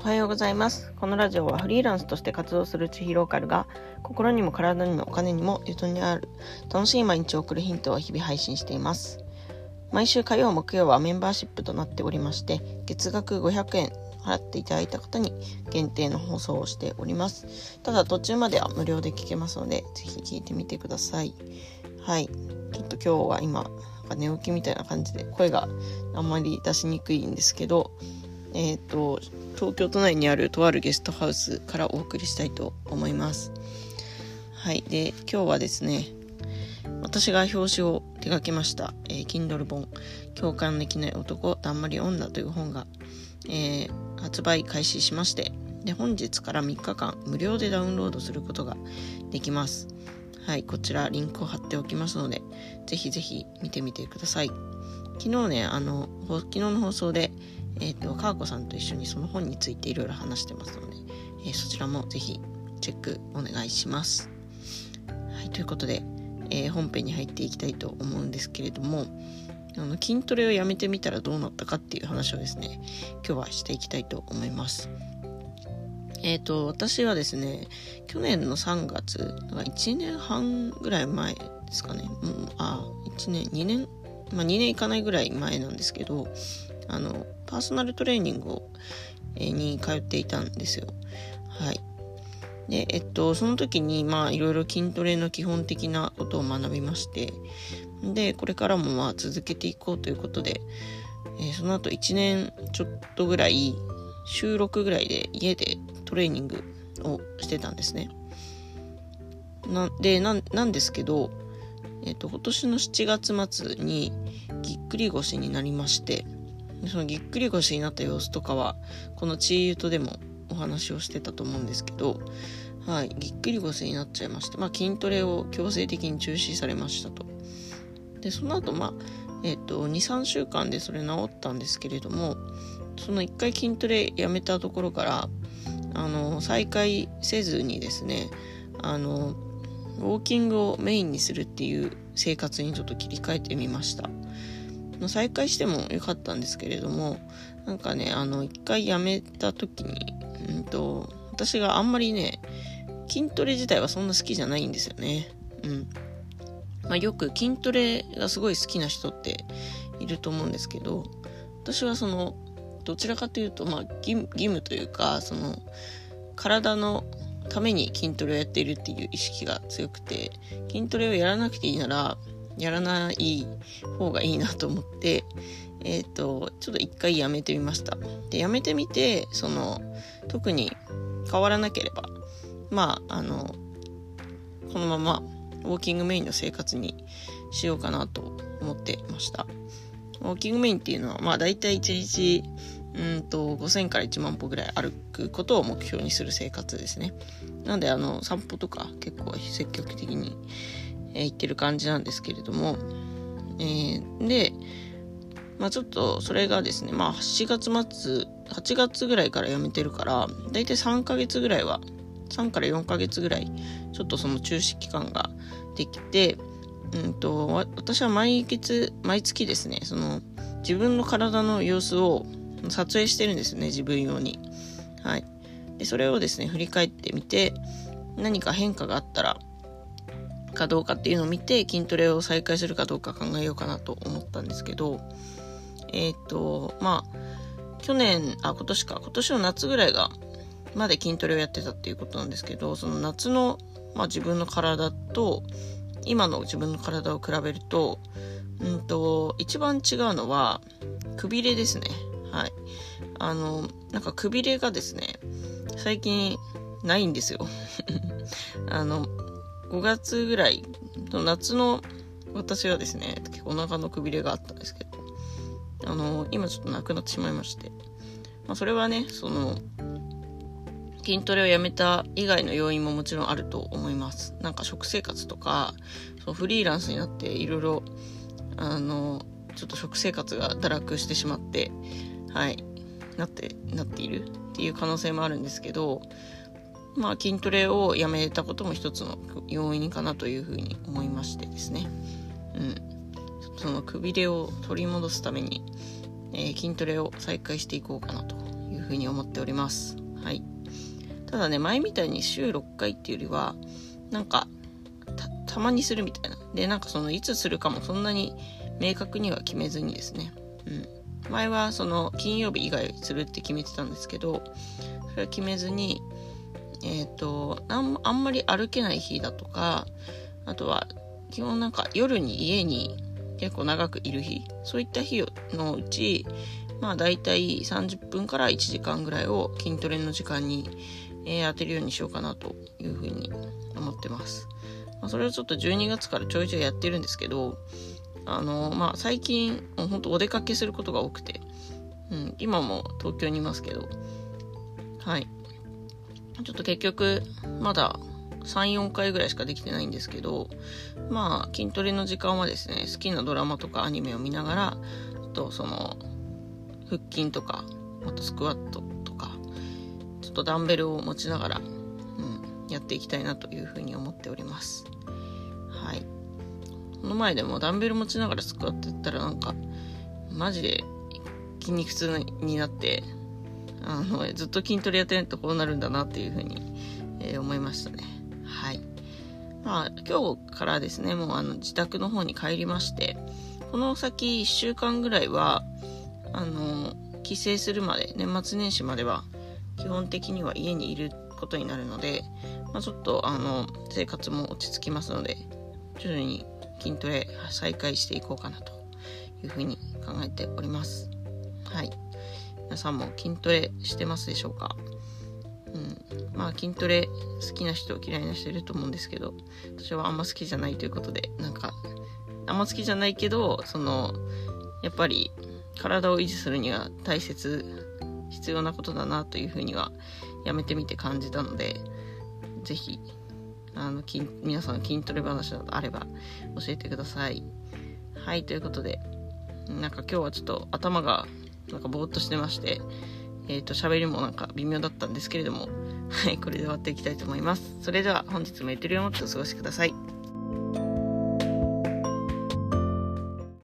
おはようございます。このラジオはフリーランスとして活動する地域ローカルが心にも体にもお金にもゆとにある楽しい毎日を送るヒントを日々配信しています。毎週火曜木曜はメンバーシップとなっておりまして月額500円払っていただいた方に限定の放送をしております。ただ途中までは無料で聞けますのでぜひ聞いてみてください。はい。ちょっと今日は今寝起きみたいな感じで声があんまり出しにくいんですけどえっ、ー、と東京都内にあるとあるゲストハウスからお送りしたいと思います。はい。で今日はですね私が表紙を手掛けました、えー、Kindle 本「共感できない男だんまり女」という本が、えー、発売開始しましてで本日から3日間無料でダウンロードすることができます。はい。こちらリンクを貼っておきますのでぜひぜひ見てみてください。昨日ねあの昨日の放送でえっ、ー、と、かーこさんと一緒にその本についていろいろ話してますので、えー、そちらもぜひチェックお願いします。はい、ということで、えー、本編に入っていきたいと思うんですけれども、あの筋トレをやめてみたらどうなったかっていう話をですね、今日はしていきたいと思います。えっ、ー、と、私はですね、去年の3月、1年半ぐらい前ですかね、もう、あ、1年、2年、まあ2年いかないぐらい前なんですけど、あの、パーソナルトレーニングを、え、に通っていたんですよ。はい。で、えっと、その時に、まあ、いろいろ筋トレの基本的なことを学びまして、で、これからもまあ、続けていこうということで、えー、その後1年ちょっとぐらい、週6ぐらいで家でトレーニングをしてたんですね。なでな、なんですけど、えっと、今年の7月末にぎっくり腰になりまして、そのぎっくり腰になった様子とかはこのチーユとでもお話をしてたと思うんですけど、はい、ぎっくり腰になっちゃいまして、まあ、筋トレを強制的に中止されましたと。でその後まあえっ、ー、と23週間でそれ治ったんですけれどもその1回筋トレやめたところからあの再開せずにですねあのウォーキングをメインにするっていう生活にちょっと切り替えてみました。まあ、再開してもよかったんですけれどもなんかねあの一回やめた時に、うんと、私があんまりね筋トレ自体はそんな好きじゃないんですよね。うんまあ、よく筋トレがすごい好きな人っていると思うんですけど私はそのどちらかというと、まあ、義務というかその体のために筋トレをやっているっていう意識が強くて筋トレをやらなくていいならやらない方がいいなと思って、えっ、ー、と、ちょっと一回やめてみました。で、やめてみて、その、特に変わらなければ、まあ、あの、このままウォーキングメインの生活にしようかなと思ってました。ウォーキングメインっていうのは、まあ大体1日、うんと、5000から1万歩ぐらい歩くことを目標にする生活ですね。なんで、あの、散歩とか結構積極的にえー、言ってる感じなんですけれども、えー、で、まあちょっとそれがですね、まあ7月末、8月ぐらいから辞めてるから、だいたい3ヶ月ぐらいは、3から4ヶ月ぐらい、ちょっとその中止期間ができて、うんと、私は毎月、毎月ですね、その、自分の体の様子を撮影してるんですね、自分用に。はい。で、それをですね、振り返ってみて、何か変化があったら、かどうかっていうのを見て筋トレを再開するかどうか考えようかなと思ったんですけどえっ、ー、とまあ去年あ今年か。今年の夏ぐらいがまで筋トレをやってたっていうことなんですけどその夏の、まあ、自分の体と今の自分の体を比べるとうんと一番違うのはくびれですね。はい。あのなんかくびれがですね最近ないんですよ。あの5月ぐらいの夏の私はですね、結構お腹のくびれがあったんですけど、あの、今ちょっとなくなってしまいまして、まあそれはね、その、筋トレをやめた以外の要因ももちろんあると思います。なんか食生活とか、そのフリーランスになっていろいろ、あの、ちょっと食生活が堕落してしまって、はい、なって、なっているっていう可能性もあるんですけど、まあ、筋トレをやめたことも一つの要因かなというふうに思いましてですね。うん。そのくびれを取り戻すために、えー、筋トレを再開していこうかなというふうに思っております。はい。ただね、前みたいに週6回っていうよりは、なんか、たまにするみたいな。で、なんかその、いつするかもそんなに明確には決めずにですね。うん。前はその、金曜日以外するって決めてたんですけど、それは決めずに、えっ、ー、とあん、あんまり歩けない日だとか、あとは、基本なんか夜に家に結構長くいる日、そういった日のうち、まあ大体30分から1時間ぐらいを筋トレの時間に、えー、当てるようにしようかなというふうに思ってます。まあ、それをちょっと12月からちょいちょいやってるんですけど、あの、まあ最近、本当お出かけすることが多くて、うん、今も東京にいますけど、はい。ちょっと結局、まだ3、4回ぐらいしかできてないんですけど、まあ、筋トレの時間はですね、好きなドラマとかアニメを見ながら、ちょっとその、腹筋とか、あとスクワットとか、ちょっとダンベルを持ちながら、うん、やっていきたいなというふうに思っております。はい。この前でもダンベル持ちながらスクワットやったらなんか、マジで筋肉痛になって、あの、ずっと筋トレやってないとこうなるんだなっていうふうに、えー、思いましたね。はい。まあ、今日からですね、もうあの、自宅の方に帰りまして、この先1週間ぐらいは、あの、帰省するまで、年末年始までは、基本的には家にいることになるので、まあ、ちょっと、あの、生活も落ち着きますので、徐々に筋トレ再開していこうかなというふうに考えております。はい。さんも筋トレしてますでしょうか？うん。まあ筋トレ好きな人嫌いな人いると思うんですけど、私はあんま好きじゃないということで、なんか、あんま好きじゃないけど、その、やっぱり体を維持するには大切、必要なことだなというふうにはやめてみて感じたので、ぜひ、あの、筋皆さん筋トレ話などあれば教えてください。はい、ということで、なんか今日はちょっと頭がなんかぼーっとしてまして、えっ、ー、と、喋りもなんか微妙だったんですけれども、はい、これで終わっていきたいと思います。それでは本日もゆとりを持ってお過ごしください。